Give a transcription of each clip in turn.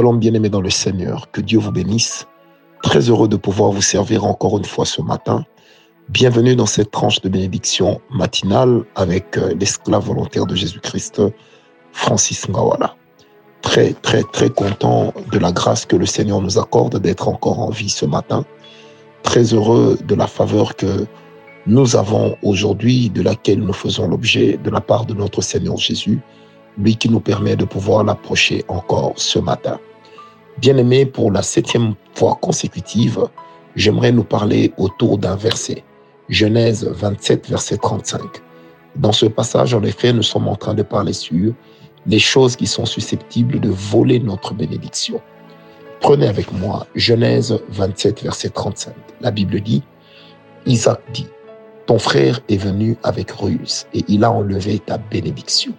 Bien-aimés dans le Seigneur, que Dieu vous bénisse. Très heureux de pouvoir vous servir encore une fois ce matin. Bienvenue dans cette tranche de bénédiction matinale avec euh, l'esclave volontaire de Jésus-Christ, Francis Ngawala. Très, très, très content de la grâce que le Seigneur nous accorde d'être encore en vie ce matin. Très heureux de la faveur que nous avons aujourd'hui, de laquelle nous faisons l'objet de la part de notre Seigneur Jésus, lui qui nous permet de pouvoir l'approcher encore ce matin. Bien-aimé, pour la septième fois consécutive, j'aimerais nous parler autour d'un verset. Genèse 27, verset 35. Dans ce passage, en effet, nous sommes en train de parler sur les choses qui sont susceptibles de voler notre bénédiction. Prenez avec moi Genèse 27, verset 35. La Bible dit, Isaac dit, ton frère est venu avec ruse et il a enlevé ta bénédiction.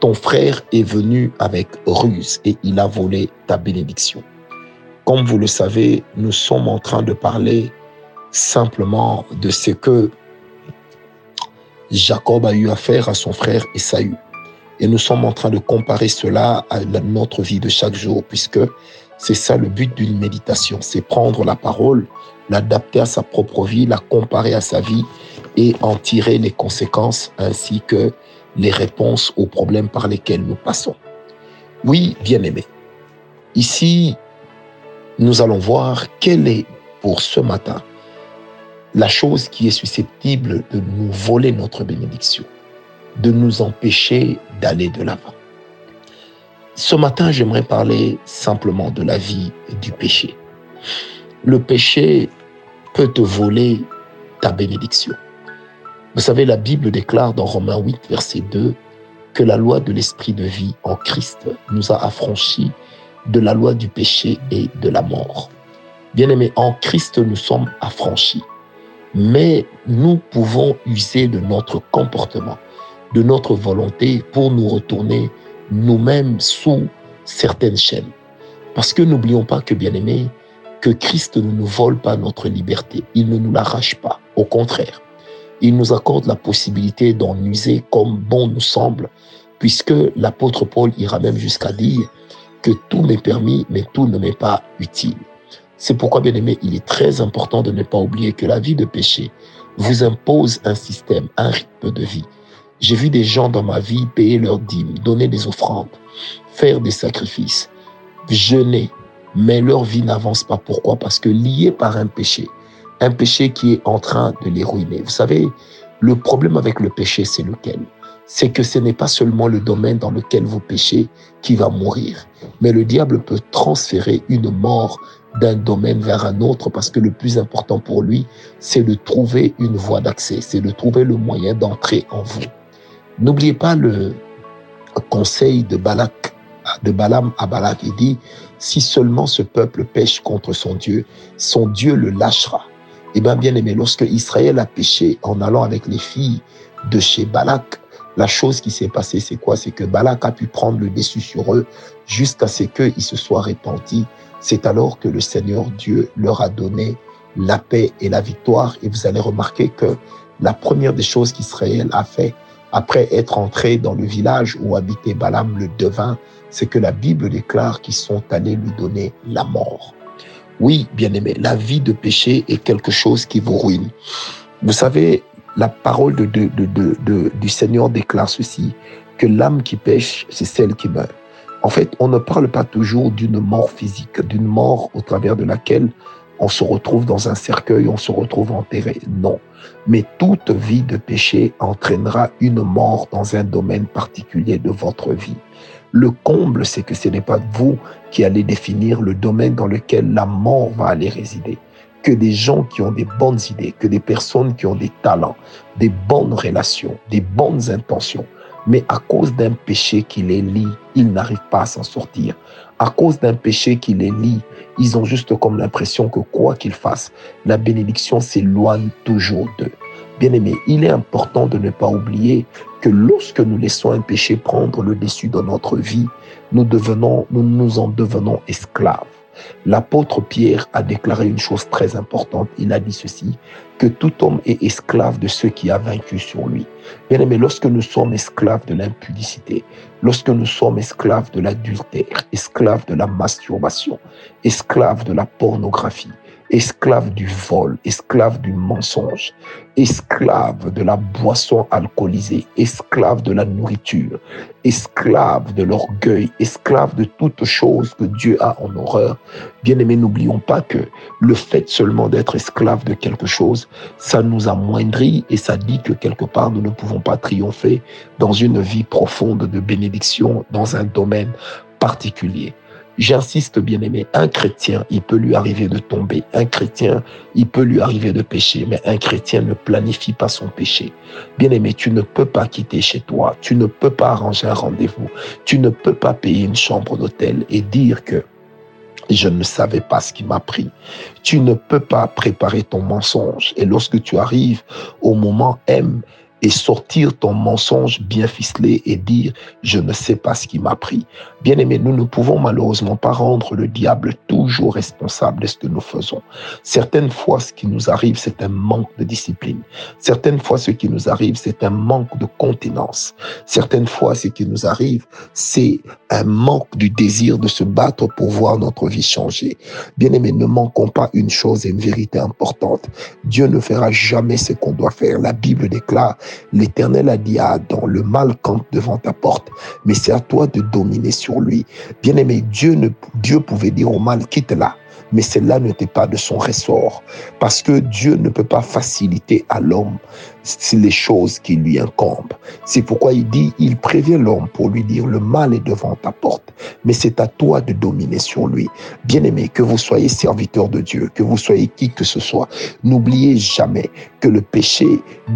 Ton frère est venu avec ruse et il a volé ta bénédiction. Comme vous le savez, nous sommes en train de parler simplement de ce que Jacob a eu à faire à son frère Esaü. Et nous sommes en train de comparer cela à notre vie de chaque jour, puisque c'est ça le but d'une méditation, c'est prendre la parole, l'adapter à sa propre vie, la comparer à sa vie et en tirer les conséquences ainsi que les réponses aux problèmes par lesquels nous passons. Oui, bien aimé. Ici, nous allons voir quelle est pour ce matin la chose qui est susceptible de nous voler notre bénédiction, de nous empêcher d'aller de l'avant. Ce matin, j'aimerais parler simplement de la vie du péché. Le péché peut te voler ta bénédiction. Vous savez, la Bible déclare dans Romains 8, verset 2, que la loi de l'esprit de vie en Christ nous a affranchis de la loi du péché et de la mort. Bien aimé, en Christ nous sommes affranchis, mais nous pouvons user de notre comportement, de notre volonté pour nous retourner nous-mêmes sous certaines chaînes. Parce que n'oublions pas que, bien aimé, que Christ ne nous vole pas notre liberté, il ne nous l'arrache pas, au contraire il nous accorde la possibilité d'en user comme bon nous semble, puisque l'apôtre Paul ira même jusqu'à dire que tout m'est permis, mais tout ne m'est pas utile. C'est pourquoi, bien aimé, il est très important de ne pas oublier que la vie de péché vous impose un système, un rythme de vie. J'ai vu des gens dans ma vie payer leurs dîmes, donner des offrandes, faire des sacrifices, jeûner, mais leur vie n'avance pas. Pourquoi? Parce que liés par un péché, un péché qui est en train de les ruiner. Vous savez, le problème avec le péché, c'est lequel? C'est que ce n'est pas seulement le domaine dans lequel vous péchez qui va mourir, mais le diable peut transférer une mort d'un domaine vers un autre parce que le plus important pour lui, c'est de trouver une voie d'accès, c'est de trouver le moyen d'entrer en vous. N'oubliez pas le conseil de Balak, de Balaam à Balak, il dit, si seulement ce peuple pêche contre son Dieu, son Dieu le lâchera. Eh bien, bien aimé, lorsque Israël a péché en allant avec les filles de chez Balak, la chose qui s'est passée, c'est quoi? C'est que Balak a pu prendre le dessus sur eux jusqu'à ce qu'ils se soient repentis. C'est alors que le Seigneur Dieu leur a donné la paix et la victoire. Et vous allez remarquer que la première des choses qu'Israël a fait après être entré dans le village où habitait Balaam le devin, c'est que la Bible déclare qu'ils sont allés lui donner la mort. Oui, bien-aimé, la vie de péché est quelque chose qui vous ruine. Vous savez, la parole du Seigneur déclare ceci, que l'âme qui pêche, c'est celle qui meurt. En fait, on ne parle pas toujours d'une mort physique, d'une mort au travers de laquelle on se retrouve dans un cercueil, on se retrouve enterré. Non. Mais toute vie de péché entraînera une mort dans un domaine particulier de votre vie. Le comble, c'est que ce n'est pas vous qui allez définir le domaine dans lequel la mort va aller résider. Que des gens qui ont des bonnes idées, que des personnes qui ont des talents, des bonnes relations, des bonnes intentions, mais à cause d'un péché qui les lie, ils n'arrivent pas à s'en sortir. À cause d'un péché qui les lie, ils ont juste comme l'impression que quoi qu'ils fassent, la bénédiction s'éloigne toujours d'eux. Bien-aimé, il est important de ne pas oublier que lorsque nous laissons un péché prendre le dessus dans notre vie, nous devenons, nous nous en devenons esclaves. L'apôtre Pierre a déclaré une chose très importante. Il a dit ceci, que tout homme est esclave de ceux qui a vaincu sur lui. Bien aimé, lorsque nous sommes esclaves de l'impudicité, lorsque nous sommes esclaves de l'adultère, esclaves de la masturbation, esclaves de la pornographie, esclaves du vol, esclaves du mensonge, esclaves de la boisson alcoolisée, esclaves de la nourriture, esclaves de l'orgueil, esclaves de toutes choses que Dieu a en horreur. Bien aimé, n'oublions pas que le fait seulement d'être esclave de quelque chose, ça nous amoindrit et ça dit que quelque part nous ne pouvons pas triompher dans une vie profonde de bénédiction dans un domaine particulier. J'insiste, bien aimé, un chrétien, il peut lui arriver de tomber. Un chrétien, il peut lui arriver de pécher. Mais un chrétien ne planifie pas son péché. Bien aimé, tu ne peux pas quitter chez toi. Tu ne peux pas arranger un rendez-vous. Tu ne peux pas payer une chambre d'hôtel et dire que je ne savais pas ce qui m'a pris. Tu ne peux pas préparer ton mensonge. Et lorsque tu arrives au moment M, et sortir ton mensonge bien ficelé et dire je ne sais pas ce qui m'a pris. Bien aimé, nous ne pouvons malheureusement pas rendre le diable toujours responsable de ce que nous faisons. Certaines fois, ce qui nous arrive, c'est un manque de discipline. Certaines fois, ce qui nous arrive, c'est un manque de contenance. Certaines fois, ce qui nous arrive, c'est un manque du désir de se battre pour voir notre vie changer. Bien aimé, ne manquons pas une chose et une vérité importante. Dieu ne fera jamais ce qu'on doit faire. La Bible déclare L'Éternel a dit à Adam, le mal campe devant ta porte, mais c'est à toi de dominer sur lui. Bien-aimé, Dieu, pouvait dire au mal, quitte-la mais cela n'était pas de son ressort, parce que Dieu ne peut pas faciliter à l'homme les choses qui lui incombent. C'est pourquoi il dit, il prévient l'homme pour lui dire, le mal est devant ta porte, mais c'est à toi de dominer sur lui. Bien-aimé, que vous soyez serviteur de Dieu, que vous soyez qui que ce soit, n'oubliez jamais que le péché,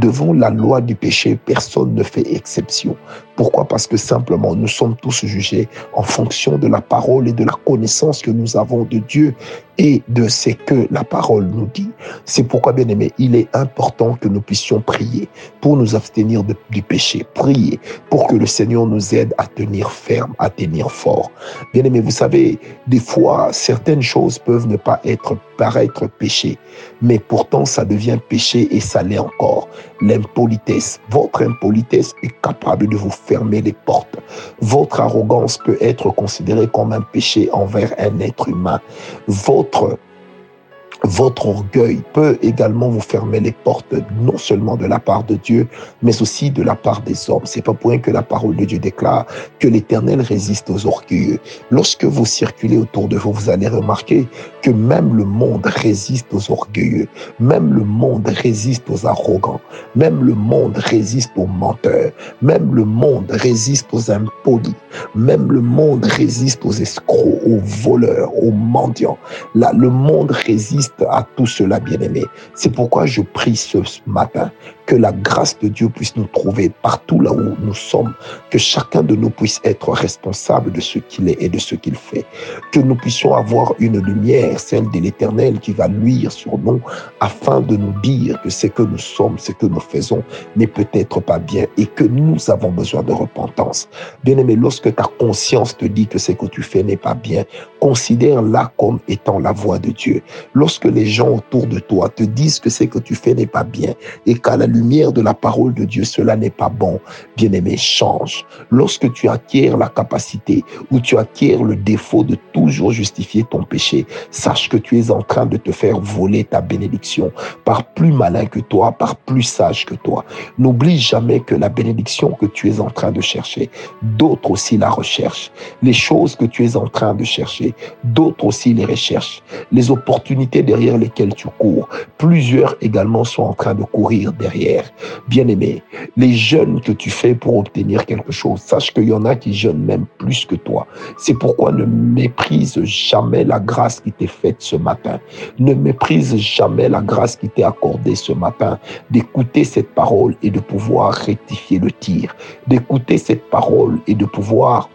devant la loi du péché, personne ne fait exception. Pourquoi? Parce que simplement, nous sommes tous jugés en fonction de la parole et de la connaissance que nous avons de Dieu et de ce que la parole nous dit. C'est pourquoi, bien aimé, il est important que nous puissions prier pour nous abstenir du péché. Prier pour que le Seigneur nous aide à tenir ferme, à tenir fort. Bien aimé, vous savez, des fois, certaines choses peuvent ne pas être paraître péché, mais pourtant ça devient péché et ça l'est encore. L'impolitesse, votre impolitesse est capable de vous fermer les portes. Votre arrogance peut être considérée comme un péché envers un être humain. Votre votre orgueil peut également vous fermer les portes, non seulement de la part de Dieu, mais aussi de la part des hommes. C'est pas pour rien que la parole de Dieu déclare que l'éternel résiste aux orgueilleux. Lorsque vous circulez autour de vous, vous allez remarquer que même le monde résiste aux orgueilleux. Même le monde résiste aux arrogants. Même le monde résiste aux menteurs. Même le monde résiste aux impolis. Même le monde résiste aux escrocs, aux voleurs, aux mendiants. Là, le monde résiste à tout cela, bien-aimé. C'est pourquoi je prie ce matin que la grâce de Dieu puisse nous trouver partout là où nous sommes, que chacun de nous puisse être responsable de ce qu'il est et de ce qu'il fait, que nous puissions avoir une lumière, celle de l'Éternel, qui va luire sur nous afin de nous dire que ce que nous sommes, ce que nous faisons n'est peut-être pas bien et que nous avons besoin de repentance. Bien-aimé, lorsque ta conscience te dit que ce que tu fais n'est pas bien, considère-la comme étant la voix de Dieu. Lorsque les gens autour de toi te disent que ce que tu fais n'est pas bien et qu'à la lumière de la parole de Dieu, cela n'est pas bon. Bien-aimé, change. Lorsque tu acquiers la capacité ou tu acquiers le défaut de toujours justifier ton péché, sache que tu es en train de te faire voler ta bénédiction par plus malin que toi, par plus sage que toi. N'oublie jamais que la bénédiction que tu es en train de chercher, d'autres aussi la recherchent. Les choses que tu es en train de chercher, d'autres aussi les recherchent. Les opportunités derrière lesquelles tu cours, plusieurs également sont en train de courir derrière Bien-aimé, les jeûnes que tu fais pour obtenir quelque chose, sache qu'il y en a qui jeûnent même plus que toi. C'est pourquoi ne méprise jamais la grâce qui t'est faite ce matin. Ne méprise jamais la grâce qui t'est accordée ce matin d'écouter cette parole et de pouvoir rectifier le tir, d'écouter cette parole et de pouvoir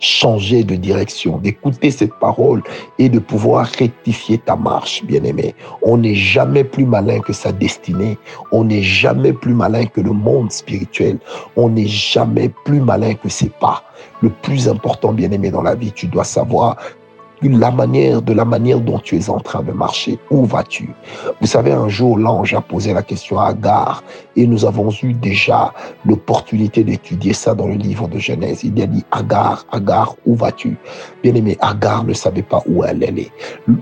changer de direction, d'écouter cette parole et de pouvoir rectifier ta marche, bien-aimé. On n'est jamais plus malin que sa destinée. On n'est jamais plus malin que le monde spirituel. On n'est jamais plus malin que ses pas. Le plus important, bien-aimé, dans la vie, tu dois savoir la manière, de la manière dont tu es en train de marcher. Où vas-tu? Vous savez, un jour, l'ange a posé la question à Agar et nous avons eu déjà l'opportunité d'étudier ça dans le livre de Genèse. Il a dit, Agar, Agar, où vas-tu? Bien aimé, Agar ne savait pas où elle allait.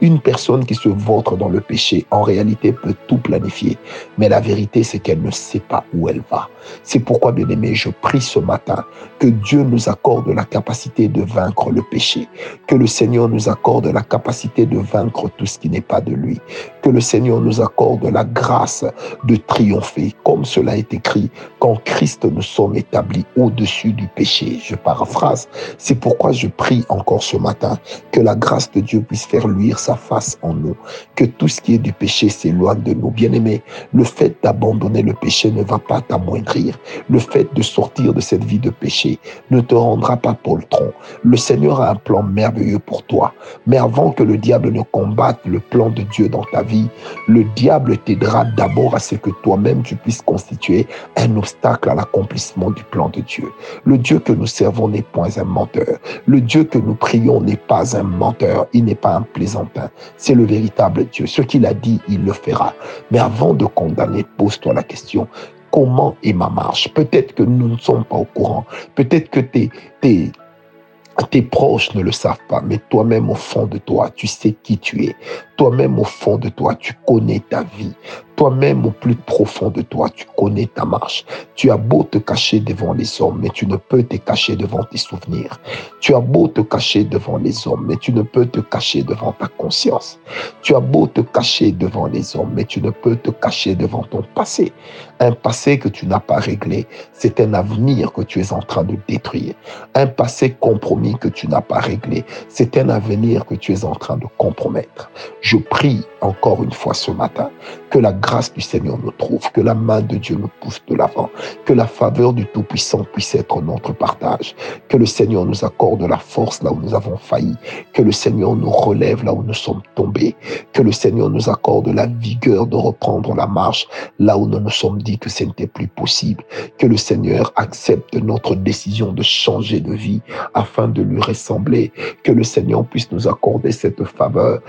Une personne qui se vautre dans le péché, en réalité, peut tout planifier. Mais la vérité, c'est qu'elle ne sait pas où elle va. C'est pourquoi, bien aimé, je prie ce matin que Dieu nous accorde la capacité de vaincre le péché, que le Seigneur nous accorde la capacité de vaincre tout ce qui n'est pas de lui, que le Seigneur nous accorde la grâce de triompher, comme cela est écrit, quand Christ nous sommes établis au-dessus du péché. Je paraphrase. C'est pourquoi je prie encore ce matin que la grâce de Dieu puisse faire luire sa face en nous, que tout ce qui est du péché s'éloigne de nous. Bien-aimés, le fait d'abandonner le péché ne va pas t'amoindrir. Le fait de sortir de cette vie de péché ne te rendra pas poltron. Le Seigneur a un plan merveilleux pour toi. Mais avant que le diable ne combatte le plan de Dieu dans ta vie, le diable t'aidera d'abord à ce que toi-même tu puisses constituer un obstacle à l'accomplissement du plan de Dieu. Le Dieu que nous servons n'est point un menteur. Le Dieu que nous prions n'est pas un menteur. Il n'est pas un plaisantin. C'est le véritable Dieu. Ce qu'il a dit, il le fera. Mais avant de condamner, pose-toi la question, comment est ma marche? Peut-être que nous ne sommes pas au courant. Peut-être que tes, tes, tes proches ne le savent pas, mais toi-même au fond de toi, tu sais qui tu es. Toi-même au fond de toi, tu connais ta vie. Toi-même au plus profond de toi, tu connais ta marche. Tu as beau te cacher devant les hommes, mais tu ne peux te cacher devant tes souvenirs. Tu as beau te cacher devant les hommes, mais tu ne peux te cacher devant ta conscience. Tu as beau te cacher devant les hommes, mais tu ne peux te cacher devant ton passé. Un passé que tu n'as pas réglé, c'est un avenir que tu es en train de détruire. Un passé compromis que tu n'as pas réglé, c'est un avenir que tu es en train de compromettre. Je prie encore une fois ce matin que la grâce du Seigneur nous trouve, que la main de Dieu nous pousse de l'avant, que la faveur du Tout-Puissant puisse être notre partage, que le Seigneur nous accorde la force là où nous avons failli, que le Seigneur nous relève là où nous sommes tombés, que le Seigneur nous accorde la vigueur de reprendre la marche là où nous nous sommes dit que ce n'était plus possible, que le Seigneur accepte notre décision de changer de vie afin de lui ressembler, que le Seigneur puisse nous accorder cette faveur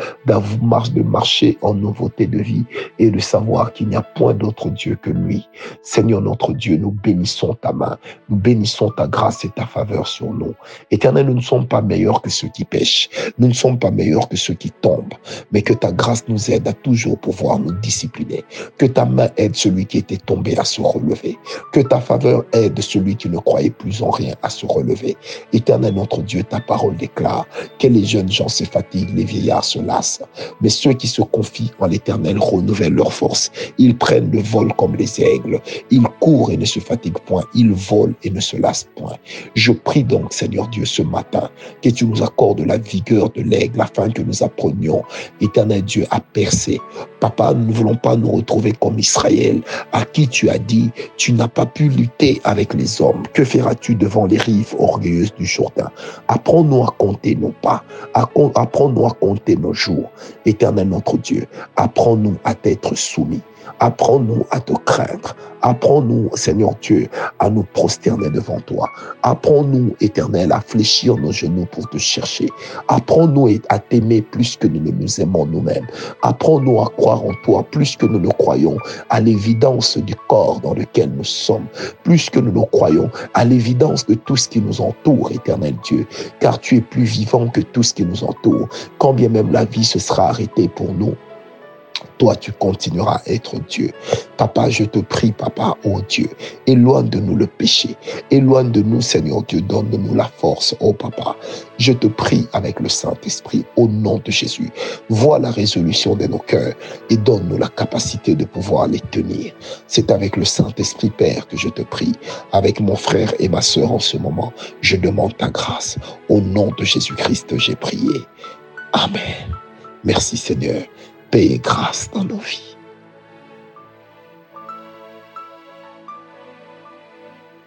marche de marcher en nouveauté de vie et de savoir qu'il n'y a point d'autre Dieu que lui. Seigneur notre Dieu, nous bénissons ta main, nous bénissons ta grâce et ta faveur sur nous. Éternel, nous ne sommes pas meilleurs que ceux qui pêchent, nous ne sommes pas meilleurs que ceux qui tombent, mais que ta grâce nous aide à toujours pouvoir nous discipliner, que ta main aide celui qui était tombé à se relever, que ta faveur aide celui qui ne croyait plus en rien à se relever. Éternel notre Dieu, ta parole déclare que les jeunes gens se fatiguent, les vieillards se lassent, mais ceux qui se confient en l'Éternel renouvellent leur force. Ils prennent le vol comme les aigles. Ils courent et ne se fatiguent point. Ils volent et ne se lassent point. Je prie donc, Seigneur Dieu, ce matin, que tu nous accordes la vigueur de l'aigle afin que nous apprenions, Éternel Dieu, à percer. Papa, nous ne voulons pas nous retrouver comme Israël, à qui tu as dit, tu n'as pas pu lutter avec les hommes. Que feras-tu devant les rives orgueilleuses du Jourdain? Apprends-nous à compter nos pas. Apprends-nous à compter nos jours. Éternel notre Dieu, apprends-nous à t'être soumis. Apprends-nous à te craindre. Apprends-nous, Seigneur Dieu, à nous prosterner devant toi. Apprends-nous, Éternel, à fléchir nos genoux pour te chercher. Apprends-nous à t'aimer plus que nous ne nous aimons nous-mêmes. Apprends-nous à croire en toi plus que nous le croyons à l'évidence du corps dans lequel nous sommes, plus que nous le croyons à l'évidence de tout ce qui nous entoure, Éternel Dieu, car tu es plus vivant que tout ce qui nous entoure. Quand bien même la vie se sera arrêtée pour nous, toi, tu continueras à être Dieu. Papa, je te prie, papa, oh Dieu, éloigne de nous le péché. Éloigne de nous, Seigneur Dieu, donne-nous la force, oh papa. Je te prie avec le Saint-Esprit, au nom de Jésus. Vois la résolution de nos cœurs et donne-nous la capacité de pouvoir les tenir. C'est avec le Saint-Esprit, Père, que je te prie. Avec mon frère et ma sœur en ce moment, je demande ta grâce. Au nom de Jésus-Christ, j'ai prié. Amen. Merci Seigneur paix et grâce dans nos vies.